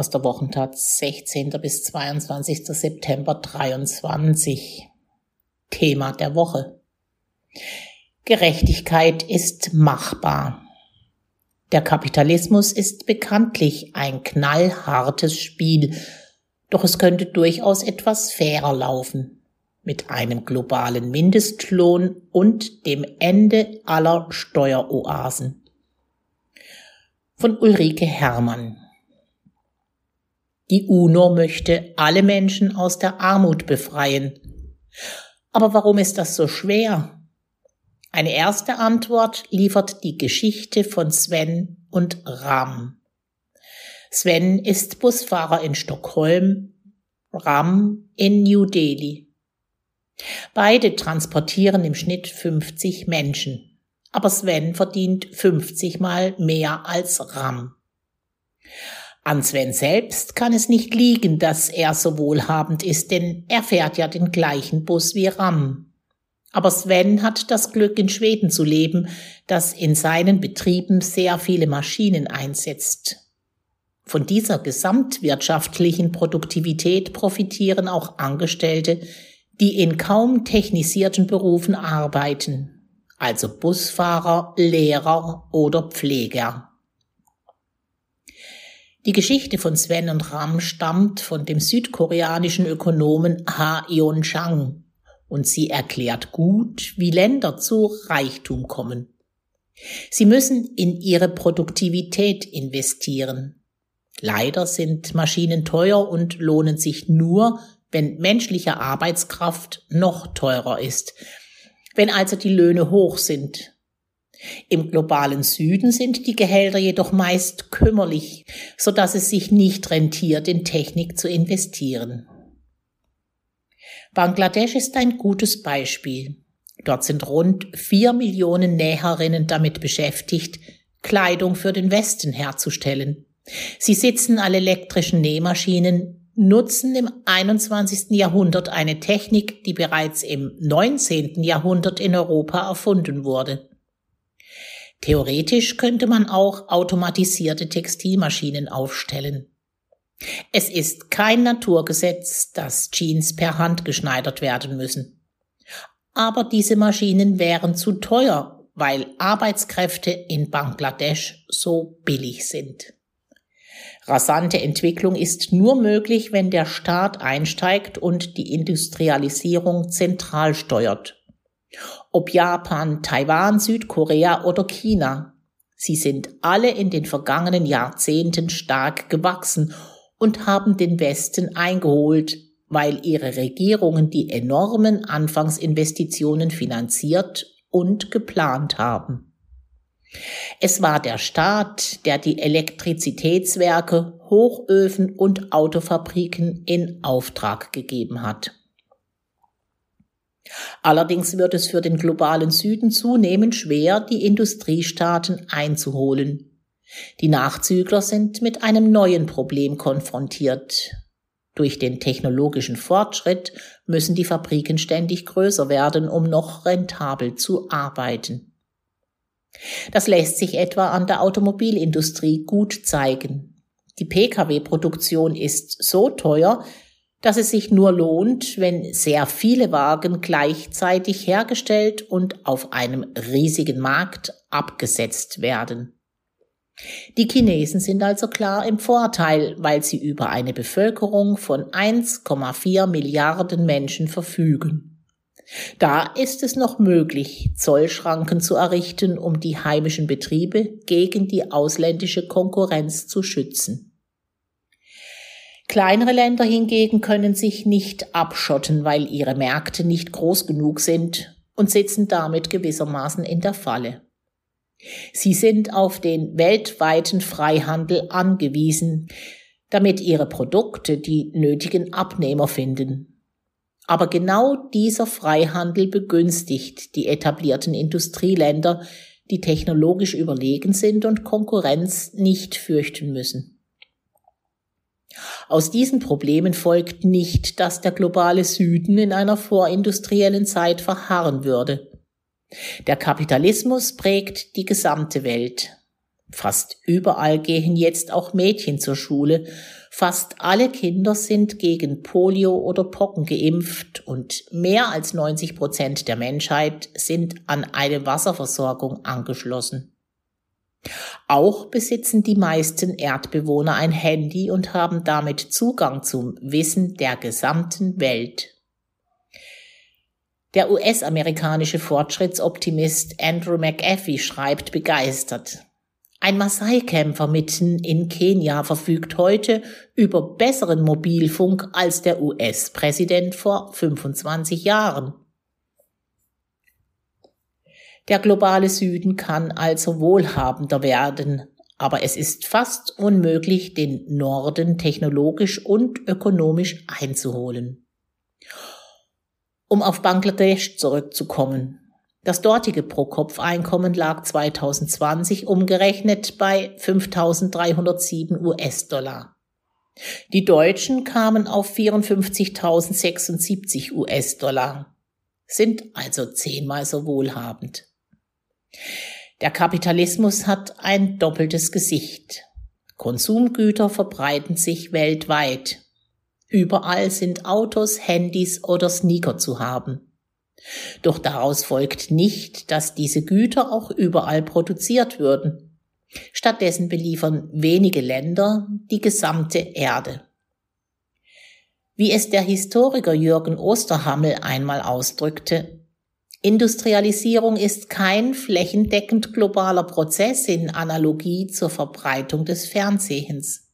aus der Wochentag 16. bis 22. September 23. Thema der Woche. Gerechtigkeit ist machbar. Der Kapitalismus ist bekanntlich ein knallhartes Spiel, doch es könnte durchaus etwas fairer laufen. Mit einem globalen Mindestlohn und dem Ende aller Steueroasen. Von Ulrike Herrmann. Die UNO möchte alle Menschen aus der Armut befreien. Aber warum ist das so schwer? Eine erste Antwort liefert die Geschichte von Sven und Ram. Sven ist Busfahrer in Stockholm, Ram in New Delhi. Beide transportieren im Schnitt 50 Menschen, aber Sven verdient 50 mal mehr als Ram. An Sven selbst kann es nicht liegen, dass er so wohlhabend ist, denn er fährt ja den gleichen Bus wie Ram. Aber Sven hat das Glück, in Schweden zu leben, das in seinen Betrieben sehr viele Maschinen einsetzt. Von dieser gesamtwirtschaftlichen Produktivität profitieren auch Angestellte, die in kaum technisierten Berufen arbeiten, also Busfahrer, Lehrer oder Pfleger. Die Geschichte von Sven und Ram stammt von dem südkoreanischen Ökonomen Ha Yeon Chang, und sie erklärt gut, wie Länder zu Reichtum kommen. Sie müssen in ihre Produktivität investieren. Leider sind Maschinen teuer und lohnen sich nur, wenn menschliche Arbeitskraft noch teurer ist, wenn also die Löhne hoch sind. Im globalen Süden sind die Gehälter jedoch meist kümmerlich, so dass es sich nicht rentiert, in Technik zu investieren. Bangladesch ist ein gutes Beispiel. Dort sind rund vier Millionen Näherinnen damit beschäftigt, Kleidung für den Westen herzustellen. Sie sitzen an elektrischen Nähmaschinen, nutzen im 21. Jahrhundert eine Technik, die bereits im 19. Jahrhundert in Europa erfunden wurde. Theoretisch könnte man auch automatisierte Textilmaschinen aufstellen. Es ist kein Naturgesetz, dass Jeans per Hand geschneidert werden müssen. Aber diese Maschinen wären zu teuer, weil Arbeitskräfte in Bangladesch so billig sind. Rasante Entwicklung ist nur möglich, wenn der Staat einsteigt und die Industrialisierung zentral steuert. Ob Japan, Taiwan, Südkorea oder China. Sie sind alle in den vergangenen Jahrzehnten stark gewachsen und haben den Westen eingeholt, weil ihre Regierungen die enormen Anfangsinvestitionen finanziert und geplant haben. Es war der Staat, der die Elektrizitätswerke, Hochöfen und Autofabriken in Auftrag gegeben hat. Allerdings wird es für den globalen Süden zunehmend schwer, die Industriestaaten einzuholen. Die Nachzügler sind mit einem neuen Problem konfrontiert. Durch den technologischen Fortschritt müssen die Fabriken ständig größer werden, um noch rentabel zu arbeiten. Das lässt sich etwa an der Automobilindustrie gut zeigen. Die Pkw-Produktion ist so teuer, dass es sich nur lohnt, wenn sehr viele Wagen gleichzeitig hergestellt und auf einem riesigen Markt abgesetzt werden. Die Chinesen sind also klar im Vorteil, weil sie über eine Bevölkerung von 1,4 Milliarden Menschen verfügen. Da ist es noch möglich, Zollschranken zu errichten, um die heimischen Betriebe gegen die ausländische Konkurrenz zu schützen. Kleinere Länder hingegen können sich nicht abschotten, weil ihre Märkte nicht groß genug sind und sitzen damit gewissermaßen in der Falle. Sie sind auf den weltweiten Freihandel angewiesen, damit ihre Produkte die nötigen Abnehmer finden. Aber genau dieser Freihandel begünstigt die etablierten Industrieländer, die technologisch überlegen sind und Konkurrenz nicht fürchten müssen. Aus diesen Problemen folgt nicht, dass der globale Süden in einer vorindustriellen Zeit verharren würde. Der Kapitalismus prägt die gesamte Welt. Fast überall gehen jetzt auch Mädchen zur Schule. Fast alle Kinder sind gegen Polio oder Pocken geimpft und mehr als 90 Prozent der Menschheit sind an eine Wasserversorgung angeschlossen. Auch besitzen die meisten Erdbewohner ein Handy und haben damit Zugang zum Wissen der gesamten Welt. Der US-amerikanische Fortschrittsoptimist Andrew McAfee schreibt begeistert. Ein Maasai-Kämpfer mitten in Kenia verfügt heute über besseren Mobilfunk als der US-Präsident vor 25 Jahren. Der globale Süden kann also wohlhabender werden, aber es ist fast unmöglich, den Norden technologisch und ökonomisch einzuholen. Um auf Bangladesch zurückzukommen. Das dortige Pro-Kopf-Einkommen lag 2020 umgerechnet bei 5.307 US-Dollar. Die Deutschen kamen auf 54.076 US-Dollar, sind also zehnmal so wohlhabend. Der Kapitalismus hat ein doppeltes Gesicht. Konsumgüter verbreiten sich weltweit. Überall sind Autos, Handys oder Sneaker zu haben. Doch daraus folgt nicht, dass diese Güter auch überall produziert würden. Stattdessen beliefern wenige Länder die gesamte Erde. Wie es der Historiker Jürgen Osterhammel einmal ausdrückte, Industrialisierung ist kein flächendeckend globaler Prozess in Analogie zur Verbreitung des Fernsehens.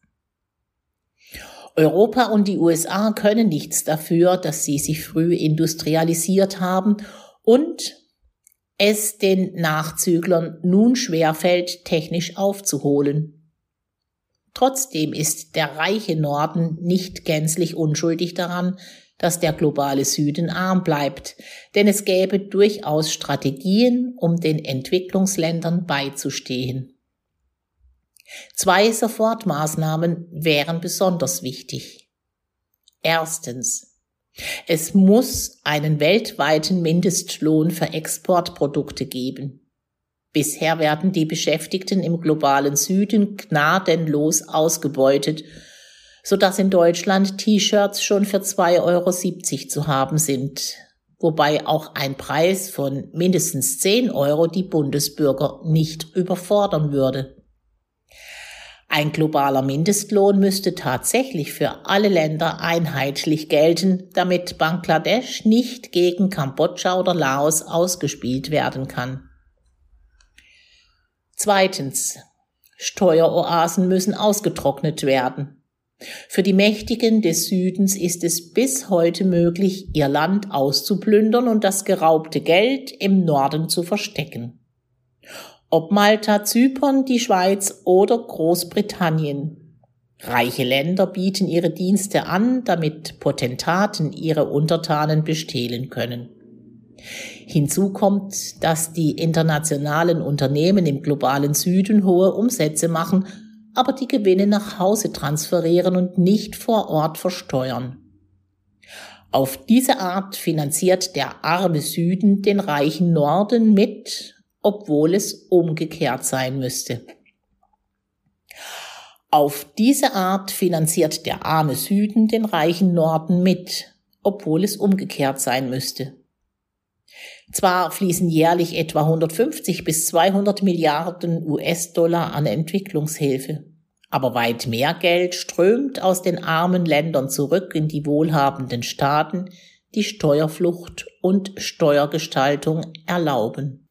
Europa und die USA können nichts dafür, dass sie sich früh industrialisiert haben und es den Nachzüglern nun schwerfällt, technisch aufzuholen. Trotzdem ist der reiche Norden nicht gänzlich unschuldig daran, dass der globale Süden arm bleibt, denn es gäbe durchaus Strategien, um den Entwicklungsländern beizustehen. Zwei Sofortmaßnahmen wären besonders wichtig. Erstens. Es muss einen weltweiten Mindestlohn für Exportprodukte geben. Bisher werden die Beschäftigten im globalen Süden gnadenlos ausgebeutet so dass in Deutschland T-Shirts schon für 2,70 Euro zu haben sind, wobei auch ein Preis von mindestens 10 Euro die Bundesbürger nicht überfordern würde. Ein globaler Mindestlohn müsste tatsächlich für alle Länder einheitlich gelten, damit Bangladesch nicht gegen Kambodscha oder Laos ausgespielt werden kann. Zweitens. Steueroasen müssen ausgetrocknet werden. Für die Mächtigen des Südens ist es bis heute möglich, ihr Land auszuplündern und das geraubte Geld im Norden zu verstecken. Ob Malta, Zypern, die Schweiz oder Großbritannien. Reiche Länder bieten ihre Dienste an, damit Potentaten ihre Untertanen bestehlen können. Hinzu kommt, dass die internationalen Unternehmen im globalen Süden hohe Umsätze machen aber die Gewinne nach Hause transferieren und nicht vor Ort versteuern. Auf diese Art finanziert der arme Süden den reichen Norden mit, obwohl es umgekehrt sein müsste. Auf diese Art finanziert der arme Süden den reichen Norden mit, obwohl es umgekehrt sein müsste. Zwar fließen jährlich etwa 150 bis 200 Milliarden US-Dollar an Entwicklungshilfe, aber weit mehr Geld strömt aus den armen Ländern zurück in die wohlhabenden Staaten, die Steuerflucht und Steuergestaltung erlauben.